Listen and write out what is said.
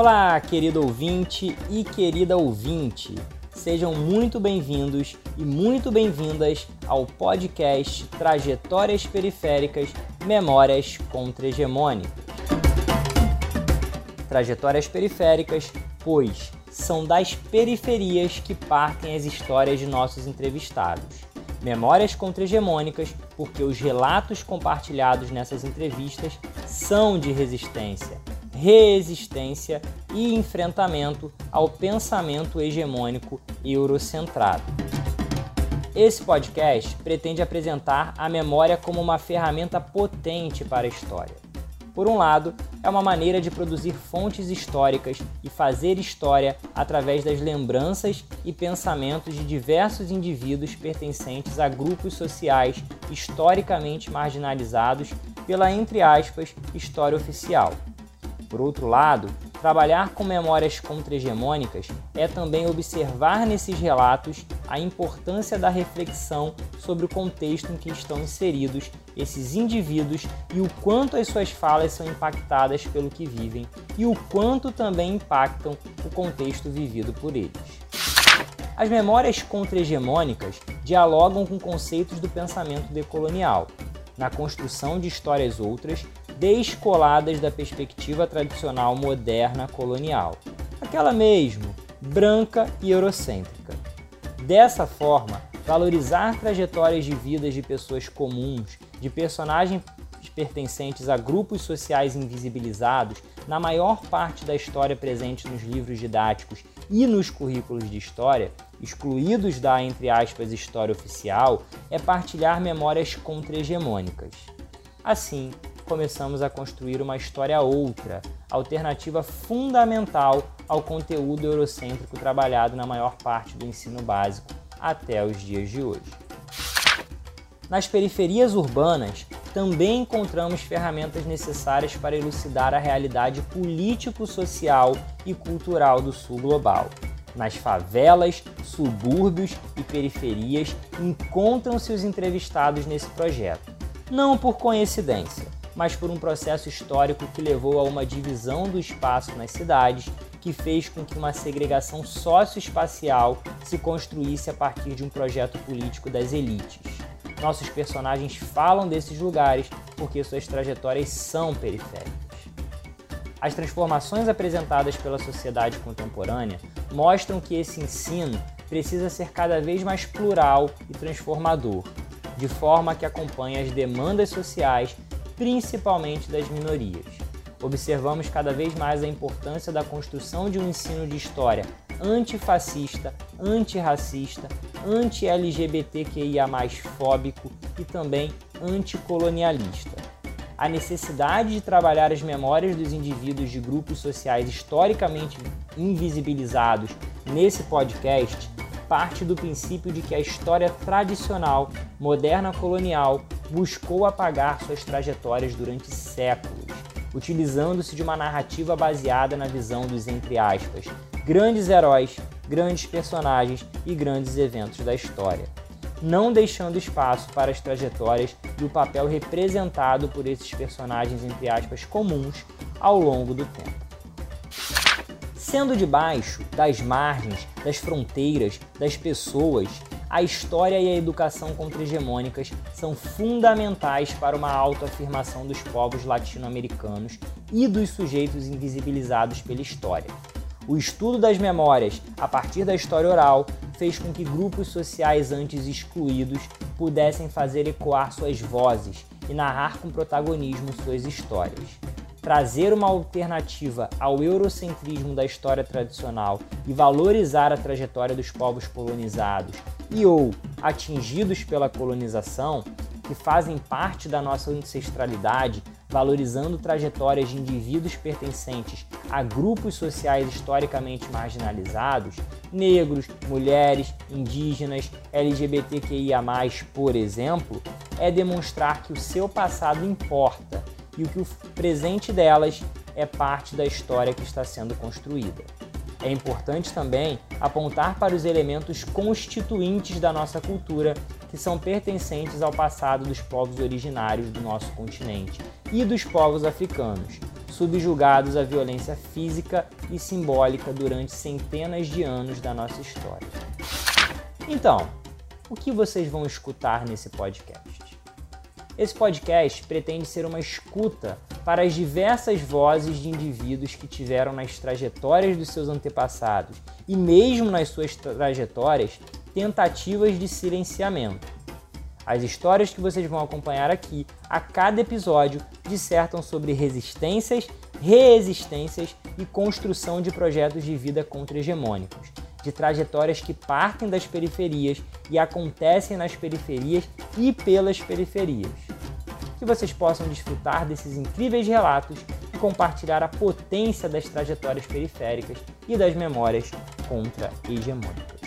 Olá, querido ouvinte e querida ouvinte. Sejam muito bem-vindos e muito bem-vindas ao podcast Trajetórias Periféricas Memórias Contra-Hegemônicas. Trajetórias periféricas, pois são das periferias que partem as histórias de nossos entrevistados. Memórias contra-hegemônicas, porque os relatos compartilhados nessas entrevistas são de resistência, resistência e enfrentamento ao pensamento hegemônico eurocentrado. Esse podcast pretende apresentar a memória como uma ferramenta potente para a história. Por um lado, é uma maneira de produzir fontes históricas e fazer história através das lembranças e pensamentos de diversos indivíduos pertencentes a grupos sociais historicamente marginalizados pela, entre aspas, história oficial. Por outro lado, trabalhar com memórias contra-hegemônicas é também observar nesses relatos a importância da reflexão sobre o contexto em que estão inseridos esses indivíduos e o quanto as suas falas são impactadas pelo que vivem e o quanto também impactam o contexto vivido por eles. As memórias contra-hegemônicas dialogam com conceitos do pensamento decolonial, na construção de histórias outras descoladas da perspectiva tradicional moderna colonial, aquela mesmo, branca e eurocêntrica. Dessa forma, valorizar trajetórias de vidas de pessoas comuns, de personagens pertencentes a grupos sociais invisibilizados, na maior parte da história presente nos livros didáticos e nos currículos de história, excluídos da, entre aspas, história oficial, é partilhar memórias contra-hegemônicas. Assim, começamos a construir uma história outra, alternativa fundamental ao conteúdo eurocêntrico trabalhado na maior parte do ensino básico até os dias de hoje. Nas periferias urbanas, também encontramos ferramentas necessárias para elucidar a realidade político-social e cultural do sul global. Nas favelas, subúrbios e periferias encontram-se os entrevistados nesse projeto. Não por coincidência, mas por um processo histórico que levou a uma divisão do espaço nas cidades, que fez com que uma segregação socioespacial se construísse a partir de um projeto político das elites. Nossos personagens falam desses lugares porque suas trajetórias são periféricas. As transformações apresentadas pela sociedade contemporânea mostram que esse ensino precisa ser cada vez mais plural e transformador, de forma que acompanhe as demandas sociais principalmente das minorias. Observamos cada vez mais a importância da construção de um ensino de história antifascista, antirracista, anti-LGBTQIA fóbico e também anticolonialista. A necessidade de trabalhar as memórias dos indivíduos de grupos sociais historicamente invisibilizados nesse podcast parte do princípio de que a história tradicional, moderna colonial, buscou apagar suas trajetórias durante séculos, utilizando-se de uma narrativa baseada na visão dos, entre aspas, grandes heróis, grandes personagens e grandes eventos da história, não deixando espaço para as trajetórias e o papel representado por esses personagens, entre aspas, comuns ao longo do tempo. Sendo debaixo das margens, das fronteiras, das pessoas, a história e a educação contra-hegemônicas são fundamentais para uma autoafirmação dos povos latino-americanos e dos sujeitos invisibilizados pela história. O estudo das memórias a partir da história oral fez com que grupos sociais antes excluídos pudessem fazer ecoar suas vozes e narrar com protagonismo suas histórias trazer uma alternativa ao eurocentrismo da história tradicional e valorizar a trajetória dos povos colonizados e ou atingidos pela colonização, que fazem parte da nossa ancestralidade, valorizando trajetórias de indivíduos pertencentes a grupos sociais historicamente marginalizados, negros, mulheres, indígenas, LGBTQIA, por exemplo, é demonstrar que o seu passado importa e que o presente delas é parte da história que está sendo construída. É importante também apontar para os elementos constituintes da nossa cultura que são pertencentes ao passado dos povos originários do nosso continente e dos povos africanos, subjugados à violência física e simbólica durante centenas de anos da nossa história. Então, o que vocês vão escutar nesse podcast? Esse podcast pretende ser uma escuta para as diversas vozes de indivíduos que tiveram nas trajetórias dos seus antepassados e mesmo nas suas trajetórias tentativas de silenciamento. As histórias que vocês vão acompanhar aqui a cada episódio dissertam sobre resistências, reexistências e construção de projetos de vida contra-hegemônicos, de trajetórias que partem das periferias e acontecem nas periferias e pelas periferias. Que vocês possam desfrutar desses incríveis relatos e compartilhar a potência das trajetórias periféricas e das memórias contra-hegemônicas.